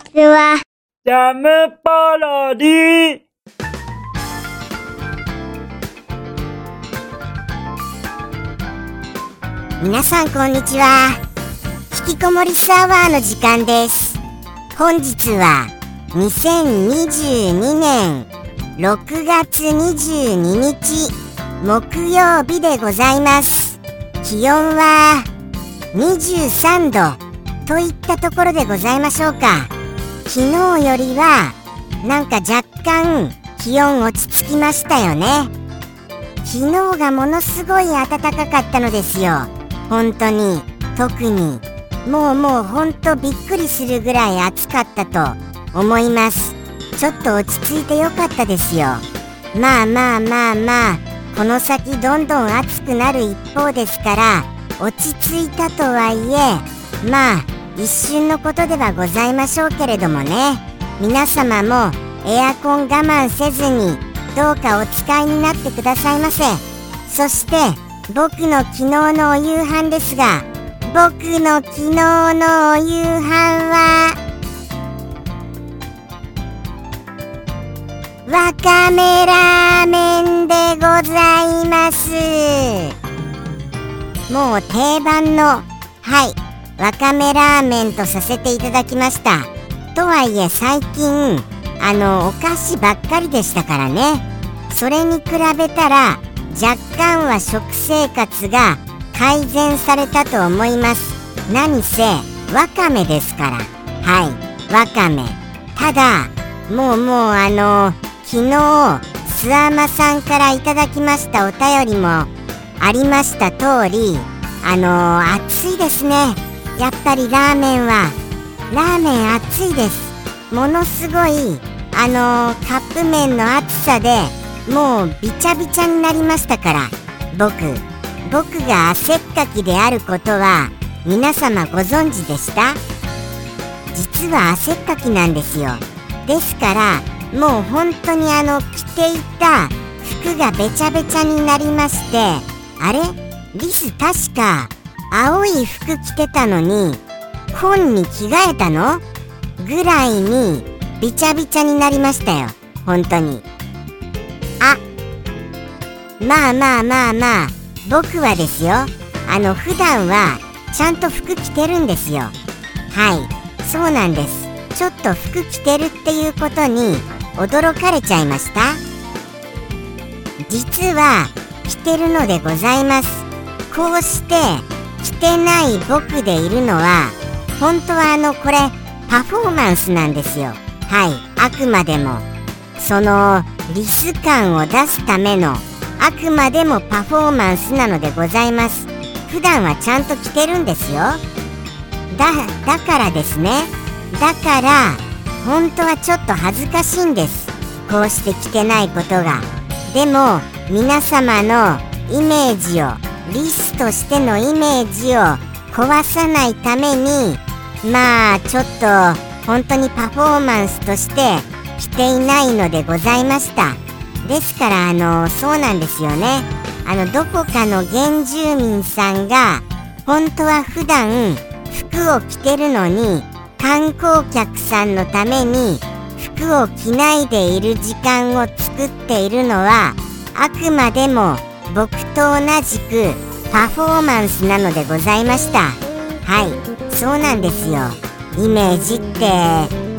ちは。ジャムパロディ。皆さんこんにちは。引きこもりサーバーの時間です。本日は2022年6月22日木曜日でございます。気温は23度といったところでございましょうか昨日よりはなんか若干気温落ち着きましたよね。昨日がものすごい暖かかったのですよ。本当に。特に。もうもうほんとびっくりするぐらい暑かったと思います。ちょっと落ち着いてよかったですよ。まあまあまあまあ。この先どんどん暑くなる一方ですから落ち着いたとはいえまあ一瞬のことではございましょうけれどもね。皆様もエアコン我慢せずにどうかお使いになってくださいませ。そして僕の昨日のお夕飯ですが僕の昨日のお夕飯はわかめラーメンでございます。もう定番のはい。わかめラーメンとさせていただきました。とはいえ最近あのお菓子ばっかりでしたからね。それに比べたら若干は食生活が改善されたと思います。何せわかめですから。はい。わかめ。ただもうもうあの昨日諏訪間さんからいただきましたお便りもありました通りあの暑いですね。やっぱりラーメンはラーメン暑いです。ものすごいあのカップ麺の暑さでもうびちゃびちゃになりましたから。僕僕が汗っかきであることは皆様ご存知でした？実は汗っかきなんですよ。ですからもう本当にあの着ていた服がべちゃべちゃになりましてあれ？リス確か青い服着てたのに紺に着替えたの？ぐらいにびちゃびちゃになりましたよ。本当に。あまあまあまあまあ僕はですよ。あの普段はちゃんと服着てるんですよ。はい。そうなんです。ちょっと服着てるっていうことに驚かれちゃいました。実は着てるのでございます。こうして着てない僕でいるのは本当はあのこれパフォーマンスなんですよ。はい。あくまでもそのリス感を出すためのあくまでもパフォーマンスなのでございます。普段はちゃんと着てるんですよ。だだからですね。だから本当はちょっと恥ずかしいんです。こうして着てないことが。でも皆様のイメージをリスとしてのイメージを壊さないためにまあちょっと本当にパフォーマンスとして着ていないのでございました。ですからあのそうなんですよね。あのどこかの原住民さんが本当は普段服を着てるのに観光客さんのために服を着ないでいる時間を作っているのはあくまでも僕と同じくパフォーマンスなのでございました。はいそうなんですよ。イメージって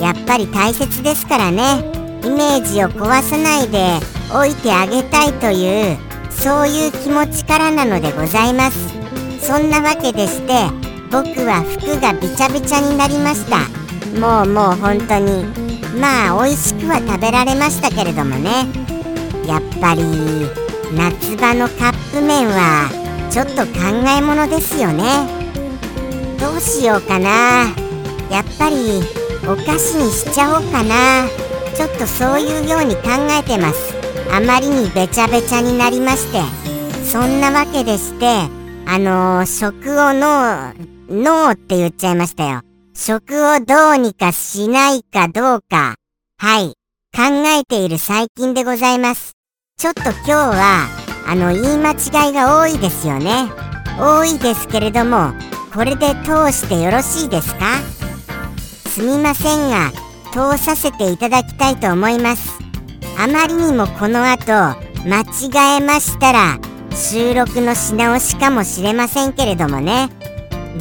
やっぱり大切ですからね。イメージを壊さないでおいてあげたいというそういう気持ちからなのでございます。そんなわけでして僕は服がびちゃびちゃになりました。もうもう本当にまあ美味しくは食べられましたけれどもね。やっぱり夏場のカップ麺はちょっと考えものですよね。どうしようかな。やっぱりお菓子にしちゃおうかな。ちょっとそういうように考えてます。あまりにべちゃべちゃになりまして。そんなわけでしてあのー、食をノーノーって言っちゃいましたよ。食をどうにかしないかどうか。はい。考えている最近でございます。ちょっと今日はあの言い間違いが多いですよね。多いですけれどもこれで通してよろしいですか？すみませんが通させていただきたいと思います。あまりにもこの後間違えましたら収録のし直しかもしれませんけれどもね。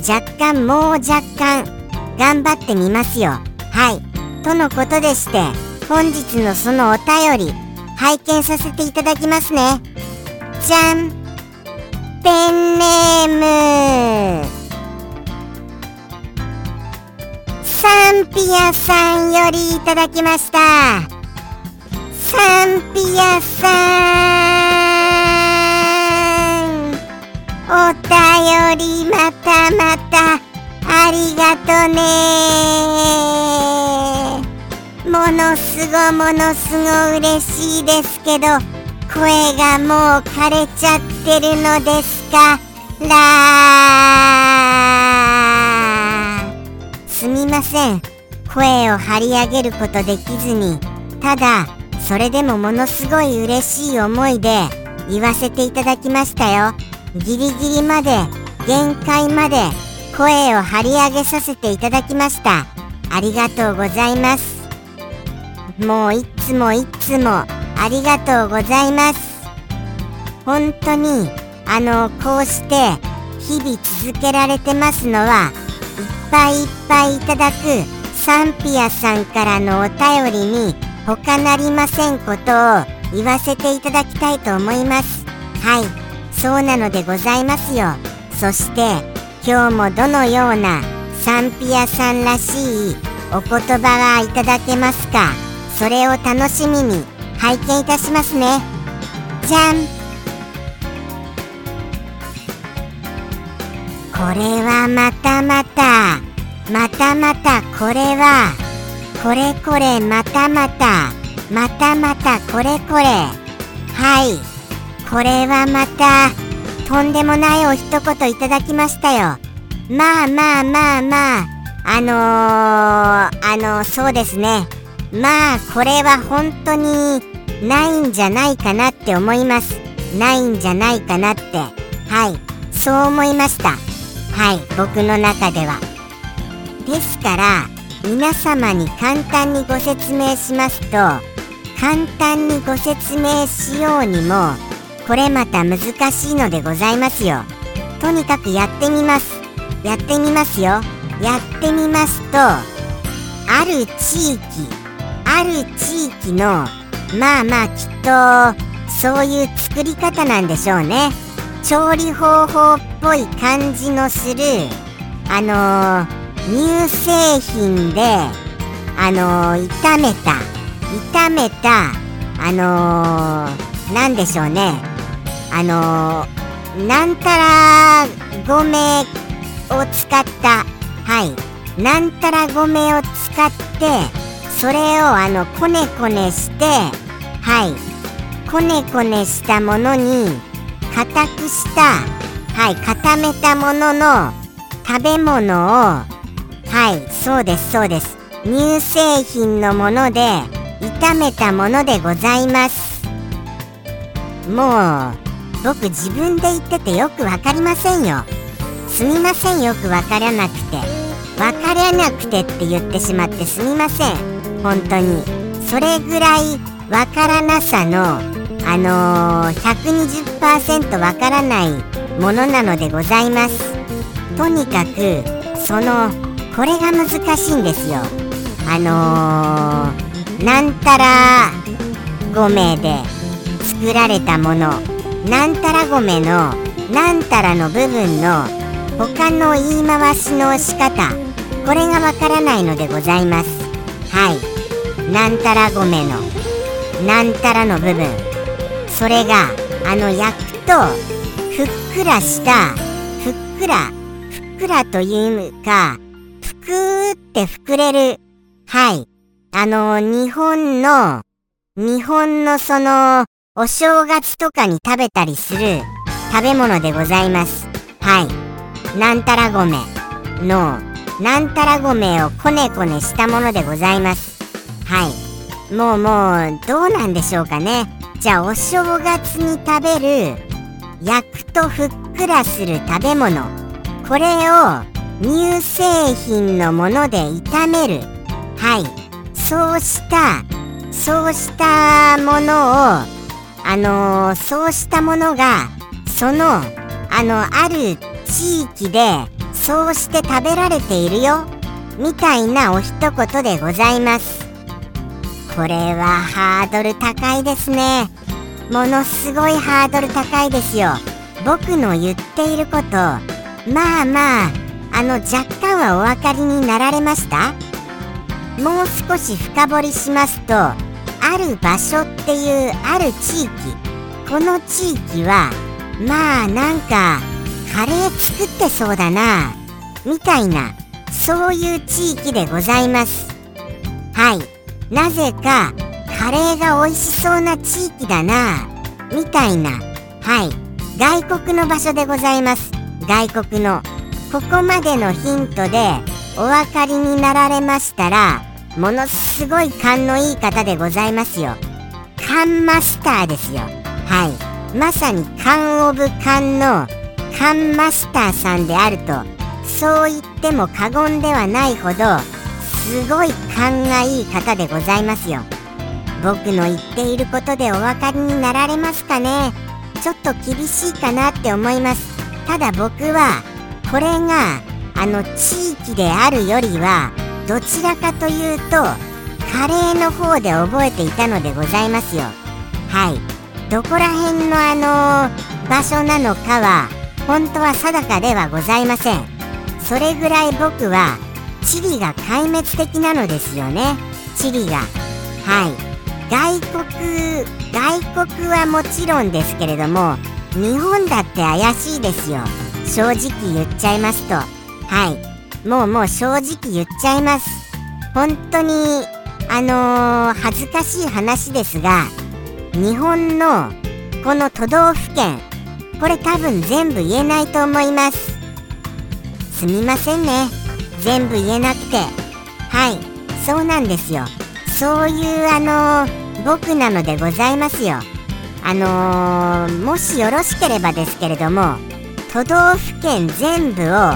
若干もう若干頑張ってみますよ。はい。とのことでして本日のそのお便り拝見させていただきますね。じゃんペンネーム。サンピアさんよりいただきました。サンピアさん。お便りまたまたありがとね。ものすごものすご嬉しいですけど声がもう枯れちゃってるのですか？らすみません。声を張り上げることできずにただそれでもものすごい嬉しい思いで言わせていただきましたよ。ギリギリまで限界まで声を張り上げさせていただきました。ありがとうございます。もういつもいつもありがとうございます。本当にあのこうして日々続けられてますのはいっぱいいっぱいいただくサンピアさんからのお便りに他なりませんことを言わせていただきたいと思います。はい。そうなのでございますよ。そして今日もどのようなサンピアさんらしいお言葉がいただけますか。それを楽しみに拝見いたしますね。じゃん。これはまたまた。またまた。これは。これこれ。またまた。またまた。これこれ。はい。これはまた。とんでもないお一言いただきましたよ。まあまあまあまあ。あのー、あのー、そうですね。まあこれは本当にないんじゃないかなって思います。ないんじゃないかなって。はい。そう思いました。はい。僕の中では。ですから皆様に簡単にご説明しますと簡単にご説明しようにもこれまた難しいのでございますよ。とにかくやってみます。やってみますよ。やってみますとある地域ある地域のまあまあきっとそういう作り方なんでしょうね。調理方法っぽい感じのするあのー、乳製品であのー、炒めた炒めたあのー、なんでしょうね。あのー、なんたら米を使ったはい。なんたら米を使ってそれをあのこねこねしてはい。こねこねしたものに固くしたはい。固めたものの食べ物をはい。そうですそうです。乳製品のもので炒めたものでございます。もう僕自分で言っててよく分かりませんよ。すみませんよく分からなくて。分からなくてって言ってしまってすみません。本当に。それぐらい分からなさのあのー、120%分からないものなのでございます。とにかくそのこれが難しいんですよ。あのー、なんたら5名で作られたもの。なんたら米のなんたらの部分の他の言い回しの仕方。これがわからないのでございます。はい。なんたら米のなんたらの部分それがあの焼くとふっくらしたふっくらふっくらというかふくーって膨れるはいあの日本の日本のそのお正月とかに食べたりする食べ物でございます。はい。なんたら米の、なんたら米をこねこねしたものでございます。はい。もうもう、どうなんでしょうかね。じゃあ、お正月に食べる、焼くとふっくらする食べ物。これを、乳製品のもので炒めるはいそうしたそうしたものをあのー、そうしたものがそのあのある地域でそうして食べられているよみたいなお一言でございますこれはハードル高いですね。ものすごいハードル高いですよ。僕の言っていること。まあまああの若干はお分かりになられました？もう少し深掘りしますとある場所っていうある地域。この地域はまあなんかカレー作ってそうだなみたいなそういう地域でございます。はい。なぜかカレーが美味しそうな地域だなみたいな。はい。外国の場所でございます。外国のここまでのヒントでお分かりになられましたらものすごい勘のいい方でございますよ。勘マスターですよ。はい。まさに勘オブ勘の勘マスターさんであるとそう言っても過言ではないほどすごい勘がいい方でございますよ。僕の言っていることでお分かりになられますかね。ちょっと厳しいかなって思います。ただ僕はこれがあの地域であるよりはどちらかというとカレーの方で覚えていたのでございますよ。はい。どこら辺のあの場所なのかは本当は定かではございません。それぐらい僕は地理が壊滅的なのですよね。地理が。はい。外国外国はもちろんですけれども日本だって怪しいですよ。正直言っちゃいますと。はい。もうもう正直言っちゃいます。本当にあのー、恥ずかしい話ですが日本のこの都道府県これ多分全部言えないと思います。すみませんね。全部言えなくて。はい。そうなんですよ。そういうあのー、僕なのでございますよ。あのー、もしよろしければですけれども都道府県全部を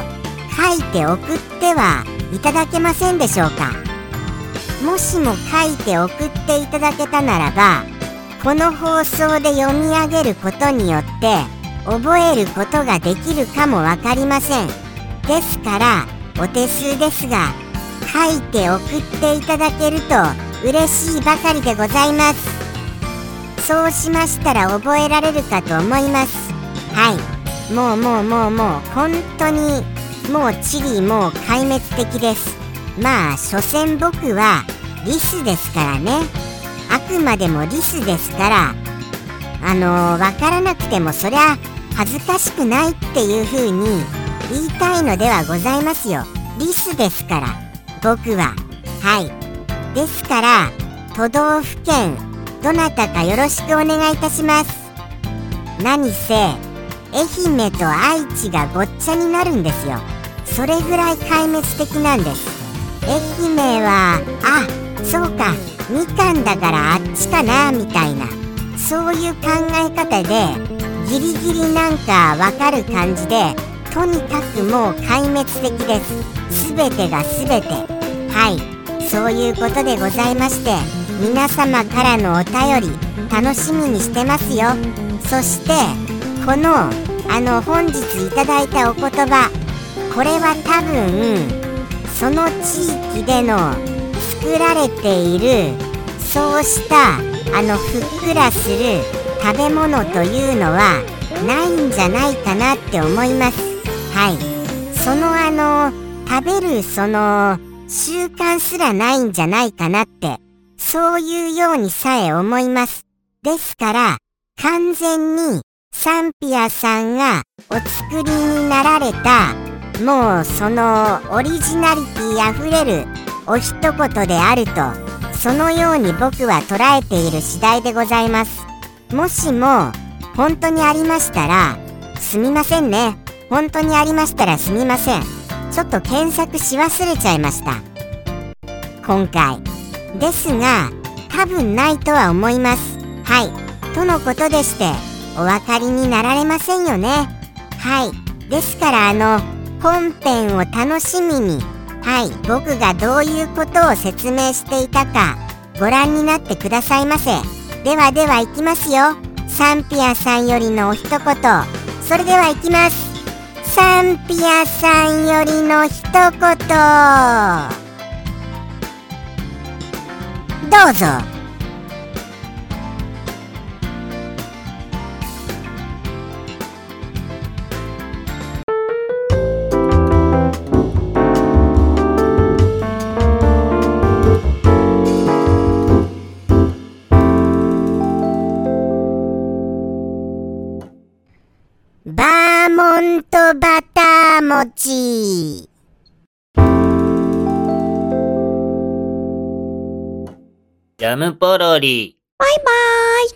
書いて送ってはいただけませんでしょうか？もしも書いて送っていただけたならばこの放送で読み上げることによって覚えることができるかも分かりません。ですからお手数ですが書いて送っていただけると嬉しいばかりでございます。そうしましたら覚えられるかと思います。はい。もうもうもうもう本当にもうチリもう壊滅的です。まあ所詮僕はリスですからね。あくまでもリスですから。あのー、分からなくてもそりゃ恥ずかしくないっていう風に言いたいのではございますよ。リスですから。僕ははい。ですから都道府県どなたかよろしくお願いいたします。何せ愛媛と愛知がごっちゃになるんですよ。それぐらい壊滅的なんです。愛媛はあそうか。みかんだからあっちかなみたいな。そういう考え方でギリギリなんかわかる感じでとにかくもう壊滅的です。全てが全て。はい。そういうことでございまして皆様からのお便り楽しみにしてますよ。そしてこのあの本日いただいたお言葉これは多分その地域での作られているそうしたあのふっくらする食べ物というのはないんじゃないかなって思います。はい。そのあの食べるその習慣すらないんじゃないかなってそういうようにさえ思います。ですから完全にサンピアさんがお作りになられたもうそのオリジナリティあふれるお一言であるとそのように僕は捉えている次第でございます。もしも本当にありましたらすみませんね。本当にありましたらすみません。ちょっと検索し忘れちゃいました。今回。ですが多分ないとは思います。はい。とのことでしてお分かりになられませんよね。はい。ですからあの本編を楽しみにはい。僕がどういうことを説明していたかご覧になってくださいませ。ではでは行きますよ。サンピアさんよりのお一言。それでは行きます。サンピアさんよりの一言。どうぞ。ちジャムポロリ。バイバイ。